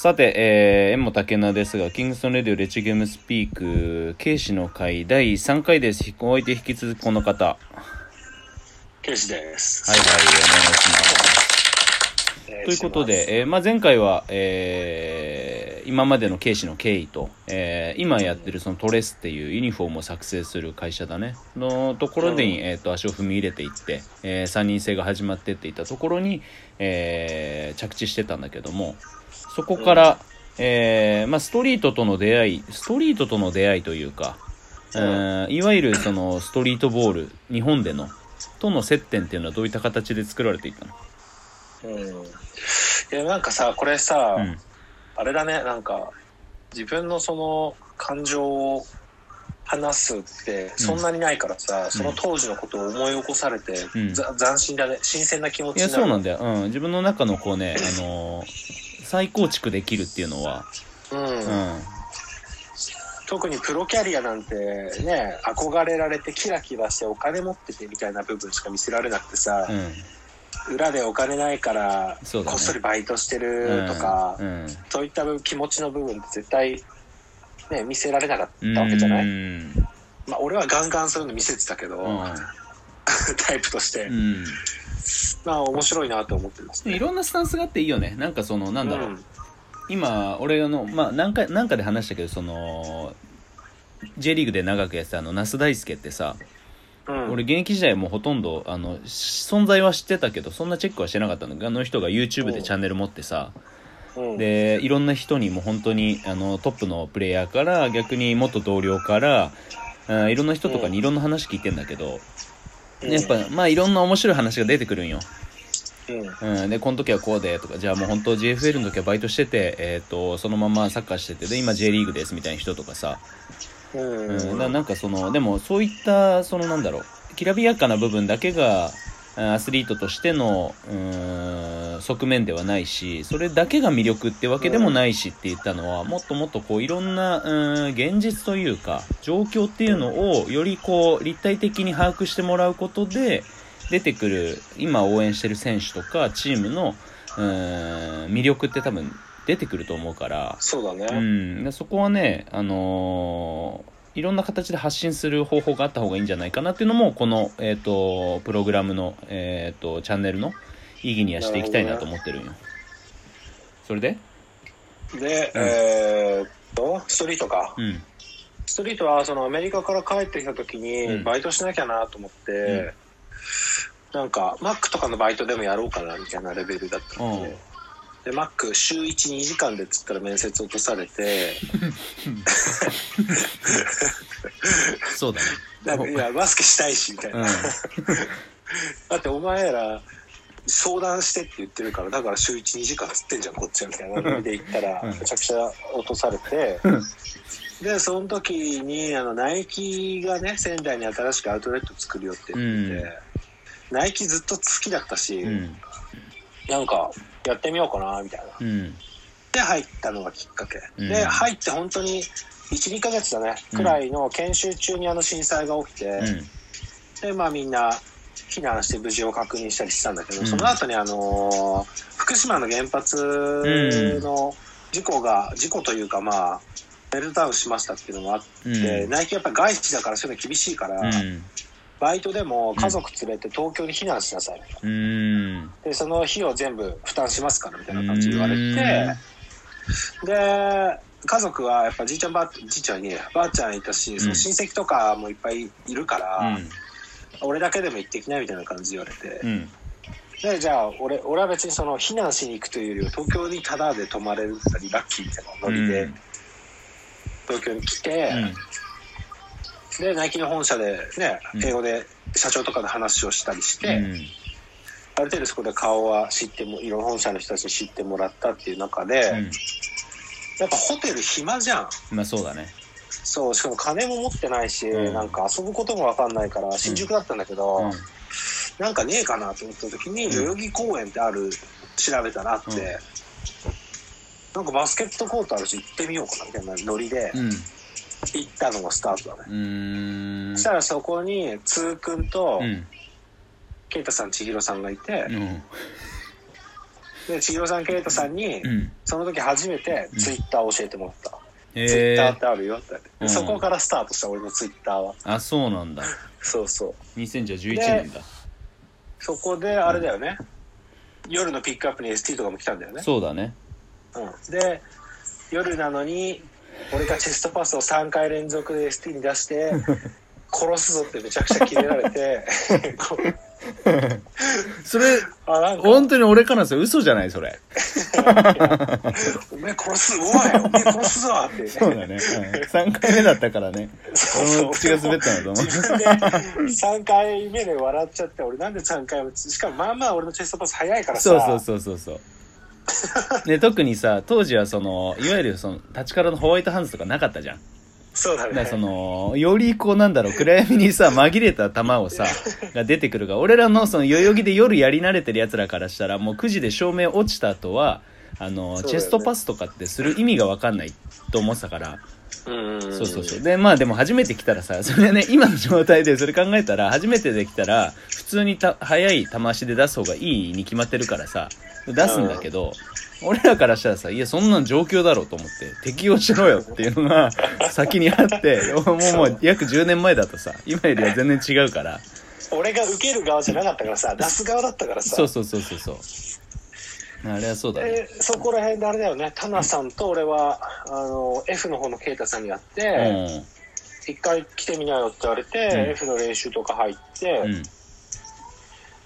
さて、えー、縁も竹菜ですが、キングストンレディオレチゲームスピーク、警視の会第3回です。お相手引き続きこの方。はいケイシです。はい、お願いします。ということで、えーまあ、前回は、えー今までの警視の経緯と、えー今やってるそのトレスっていうユニフォームを作成する会社だねのところに、うんえー、と足を踏み入れていって、え3人制が始まってっていったところに、えー着地してたんだけどもそこから、えーまあ、ストリートとの出会いストリートとの出会いというか、うんえーいわゆるそのストリートボール日本でのとの接点っていうのはどういった形で作られていったの？うん。いや、なんかさ、これさ、うんあれだね、なんか、自分のその感情を話すってそんなにないからさ、その当時のことを思い起こされて、うんざ斬新だね。新鮮な気持ちいや、になる。そうなんだよ。うん。自分の中のこうね、あのー再構築できるっていうのは、うん。うん。特にプロキャリアなんてね、憧れられてキラキラしてお金持っててみたいな部分しか見せられなくてさ、うん。裏でお金ないから、こっそりバイトしてるとか、うん。そういった気持ちの部分って絶対、ね、見せられなかっうん。たわけじゃない、うん。まあ、俺はガンガンそういうの見せてたけど、うん タイプとして、うん。まあ面白いなと思ってます、いろんなスタンスがあっていいよね。なんかその、なんだろう。うん。今、俺の、まあ、何回、何かで話したけど、その、J リーグで長くやってたあの、那須大輔ってさ、うん、俺現役時代もほとんど、あの、存在は知ってたけど、そんなチェックはしてなかったんだけど、あの人が YouTube でチャンネル持ってさ、うん、でいろんな人にも本当にあのトップのプレイヤーから逆に元同僚からあいろんな人とかにいろんな話聞いてんだけど、うんやっぱまあいろんな面白い話が出てくるんよ、うん、うん、でこの時はこうでとかじゃあもう本当 JFL の時はバイトしてて、えー、とそのままサッカーしててで今 J リーグですみたいな人とかさ、うん、うん、ななんかそのでもそういったそのなんだろうきらびやかな部分だけがあアスリートとしてのうーん側面ではないしそれだけが魅力ってわけでもないしって言ったのは、もっともっとこういろんなうーん現実というか状況っていうのをよりこう立体的に把握してもらうことで出てくる今応援してる選手とかチームのうーん魅力って多分出てくると思うから。そうだうね、ん、でそこはね、あのーいろんな形で発信する方法があった方がいいんじゃないかなっていうのもこの、えー、とプログラムの、えー、とチャンネルの意義にはしていきたいなと思ってるんよ、それで？で、うん。えーっとストリートか。うん。ストリートはそのアメリカから帰ってきた時うにん。バイトしなきゃなと思って、なんかマックとかのバイトでもやろうかなみたいなレベルだったんで、でマック週12時間でっつったら面接落とされて。そうだね。なんかいやバスケしたいしみたいな、うん。だってお前ら相談してって言ってるからだから週12時間つってんじゃんこっちはみたいな。ノリで言ったらうん。めちゃくちゃ落とされて。うん。でその時にあのナイキがね仙台に新しくアウトレット作るよって言ってて、ナイキずっと好きだったし、うん。なんかやってみようかなみたいな。うん。で入ったのがきっかけ、うん。で入って本当に12ヶ月だねくらいの研修中にあの震災が起きて、うん。でまあみんな避難して無事を確認したりしたんだけど、うん。その後にあのー福島の原発の事故が、事故というかまあメルトダウンしましたっていうのもあって、うん。ナイキやっぱ外資だからそういうの厳しいから、うんバイトでも家族連れて東京に避難しなさい。みたいなうん。でその費用全部負担しますからみたいな感じで言われて、で家族はやっぱじいちゃんばあじいちゃんにばあちゃんいたし、その親戚とかもいっぱいいるから、俺だけでも行ってきないみたいな感じで言われて、うんでじゃあ俺俺は別にその避難しに行くというよりは東京にタダで泊まれるったりラッキーみたいなノリで、うん東京に来て、うんでナイキの本社でねうん。英語で社長とかで話をしたりして、うん。ある程度そこで顔は知ってもいろんな本社の人たちに知ってもらったっていう中で、うん。やっぱホテル暇じゃん。まあそうだね。そうしかも金も持ってないし、うん。なんか遊ぶことも分かんないから新宿だったんだけど、うん。なんかねえかなと思った時にん。代々木公園ってある調べたらあって、うん。なんかバスケットコートあるし行ってみようかなみたいなノリでうん行ったのがスタートだね、そしたらそこにつーくんとうん。ケイタさん千尋さんがいて、うん。で千尋さんケイトさんに、うん。その時初めてツイッターを教えてもらった、へツイッターえってあるよって。そこからスタートした俺のツイッターは。あそうなんだ。そうそう。2011年だ。そこであれだよね、夜のピックアップに ST とかも来たんだよね。そうだね。うん、で夜なのに俺がチェストパスを3回連続で ST に出して殺すぞってめちゃくちゃキレられて それあ本当に俺からすると嘘じゃないそれ。おめえ殺すおいおめえ殺すぞって。ねそうだね、うん、3回目だったからね。俺も口が滑ったのと思う。自分で3回目で笑っちゃって俺なんで3回もしかもまあまあ俺のチェストパス早いからさ。そうそうそうそうそう で特にさ当時はそのいわゆるその立ちからのホワイトハンズとかなかったじゃん。そうだね。だからそのよりこうなんだろう暗闇にさ紛れた球をさ が出てくるが俺らのその代々木で夜やり慣れてるやつらからしたらもう9時で照明落ちた後はあの、チェストパスとかってする意味が分かんないと思ってたからそうそうそう。でまあでも初めて来たらさそれはね今の状態でそれ考えたら初めてできたら普通にた速い球足で出す方がいいに決まってるからさ出すんだけど、俺らからしたらさいやそんなん状況だろうと思って適用しろよっていうのが先にあってもうもう約10年前だとさ今よりは全然違うから。俺が受ける側じゃなかったからさ出す側だったからさ。そうそうそうそうそうあれはそうだね。でそこら辺であれだよね。タナさんと俺はあの F の方のケイタさんに会って、一回来てみなよって言われて、うん。F の練習とか入って、うん。うん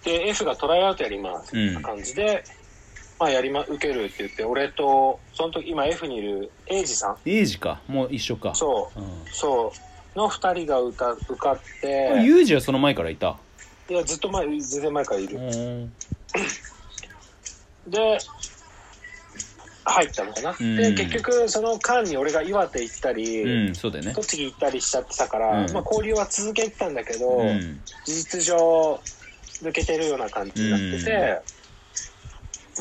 で F がトライアウトやります。みたいな感じで、まあやりま受けるって言って俺とその時今 F にいるエイジさん。エイジか。もう一緒か。そう。うん。そう。の2人が歌受かって。ユージはその前からいた？いやずっと前全然前からいる、うん で入ったのかな、うん。で結局その間に俺が岩手行ったり、うんそうだよね。栃木行ったりしちゃってたから、うん。まあ、交流は続けてたんだけど、うん。事実上抜けてるような感じになってて、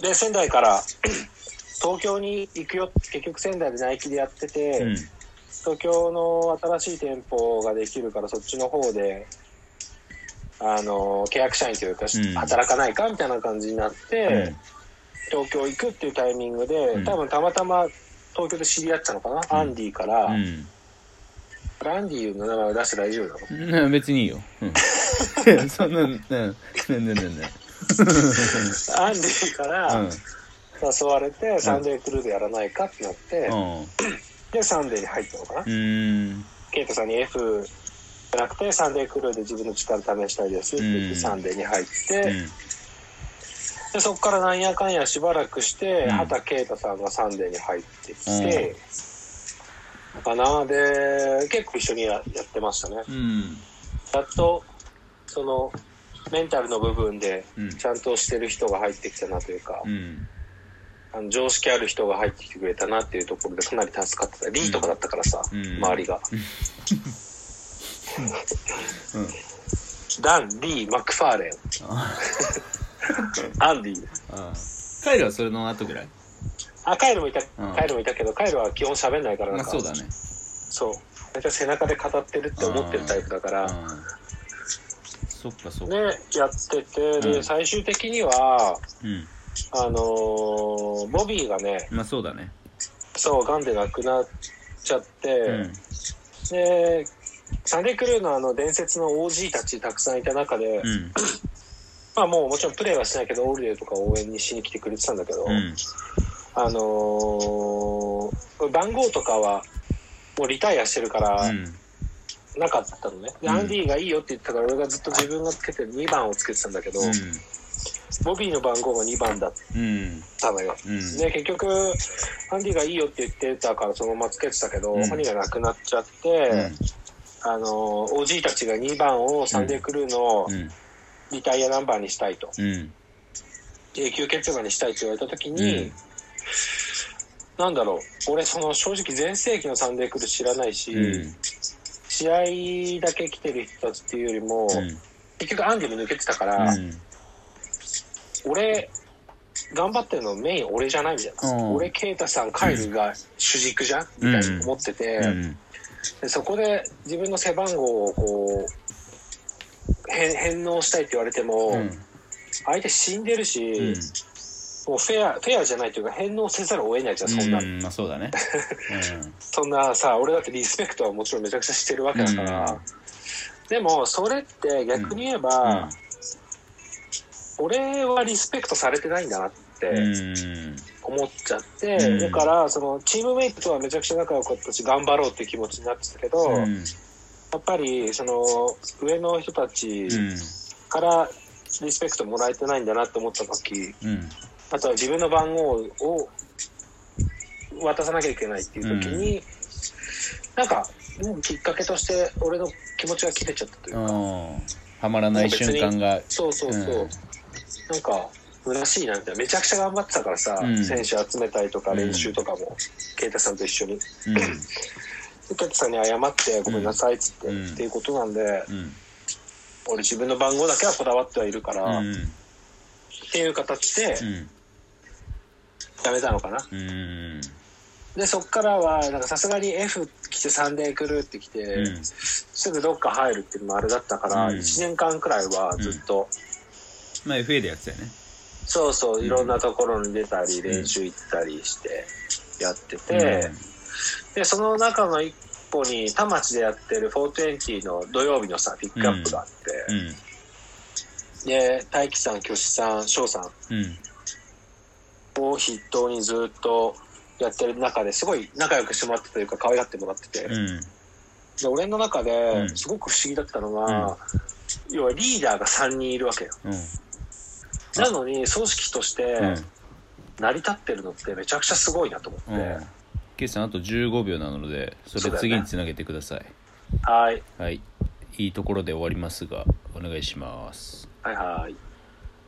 で仙台から 東京に行くよ結局仙台でナイキでやってて、うん。東京の新しい店舗ができるからそっちの方であの契約社員というか、うん。働かないかみたいな感じになって、うん東京行くっていうタイミングで、うん多分たまたま東京で知り合ったのかな、アンディから、うんアンディの名前を出して大丈夫なの？うん別にいいよ。うん。そんな、うん。全然全然。アンディからうん。誘われて、サンデークルーでやらないかってなって、うん。でサンデーに入ったのかな？ケイトさんに F じゃなくてサンデークルーで自分の力試したいですって言って、うんサンデーに入って、うん。でそこからなんやかんやしばらくして、うん。畑啓太さんがサンデーに入ってきて、かなで結構一緒にややってましたね。うん。やっとそのメンタルの部分でうん。ちゃんとしてる人が入ってきたなというか、うん。あの常識ある人が入ってきてくれたなっていうところでかなり助かってた。リーとかだったからさ、うん。周りが、うん。ダンリーマクファーレン。あ アンディあ。カイルはそれの後ぐらい？あカイルもいた、うんカイルもいたけどカイルは基本喋んないからなんかまあそうだね。そう大体背中で語ってるって思ってるタイプだから、うん。そっかそっか。ねやっててで、うん最終的にはうん。あのーボビーがねまあそうだね。そう癌で亡くなっちゃって、うん。でサンデークルーのあの伝説の OG たちたくさんいた中で、うん。まあもうもちろんプレーはしないけどオールデーとか応援にしに来てくれてたんだけど、うん。あのー番号とかはもうリタイアしてるからうん。なかったのね、でうんアンディがいいよって言ったから俺がずっと自分がつけてる2番をつけてたんだけど、ボビーの番号が2番だっうん。たのよ、うん。で結局アンディがいいよって言ってたからそのままつけてたけど、うんが亡くなっちゃって、うん。あの OG たちが2番をサンデークルーのうん。リタイアナンバーにしたいと、うん。永久欠番にしたいって言われた時に、うんなんだろう俺その正直全盛期のサンデークルー知らないし、うん。試合だけ来てる人たちっていうよりも、うん。結局アンディも抜けてたから、うん。俺頑張ってるのメイン俺じゃないみたいな、うん俺ケイタさんカイルが主軸じゃん、みたいに思ってて、うん。でそこで自分の背番号をこう返返納したいって言われても、うん。相手死んでるし、うん。もうフェア、フェアじゃないというか返納せざるを得ないじゃん、そんな。うんまあそうだね そんなさ、俺だってリスペクトはもちろんめちゃくちゃしてるわけだから。うんでも、それって逆に言えうんば、俺はリスペクトされてないんだなってうん思っちゃって、うんだから、その、チームメイトとはめちゃくちゃ仲良かったし、頑張ろうっていう気持ちになってたけど、うんやっぱり、その、上の人たちうんからリスペクトもらえてないんだなって思った時、うん。あとは自分の番号を渡さなきゃいけないっていう時に、なんか、もうきっかけとして俺の気持ちが切れちゃったというか、うん。はまらない瞬間が。そうそうそう、うん。なんか、虚しいなみたいな。めちゃくちゃ頑張ってたからさ、うん。選手集めたりとかうん。練習とかも、啓太さんと一緒に。うん啓太さんに謝ってごめんなさいっつって、うん。っていうことなんで、うん。俺自分の番号だけはこだわってはいるから、っうん。ていう形でうんやめたのかな。うん。で、そっからは、なんかさすがに F 来てサンデー来るって来て、うん。すぐどっか入るっていうのもあれだったから、うん。1年間くらいはずっと、まあ FA でやってたよね。そうそう、ん。いろんなところに出たり、練習行ったりしてやってて、で、その中の一個に、田町でやってる420の土曜日のさ、ピックアップがあって、うん。で、大輝さん、巨子さん、翔さんうん。を筆頭にずっとやってる中ですごい仲良くしてもらってというか、可愛がってもらってて、うん。で俺の中うでん。すごく不思議だったのは、要はリーダーが3人いるわけよ。うん。なのに、組織としてうん。成り立ってるのってめちゃくちゃすごいなと思って、うんケイさんあと15秒なのでそれ次につなげてください。はい、はい。いいところで終わりますがお願いします。はいはい。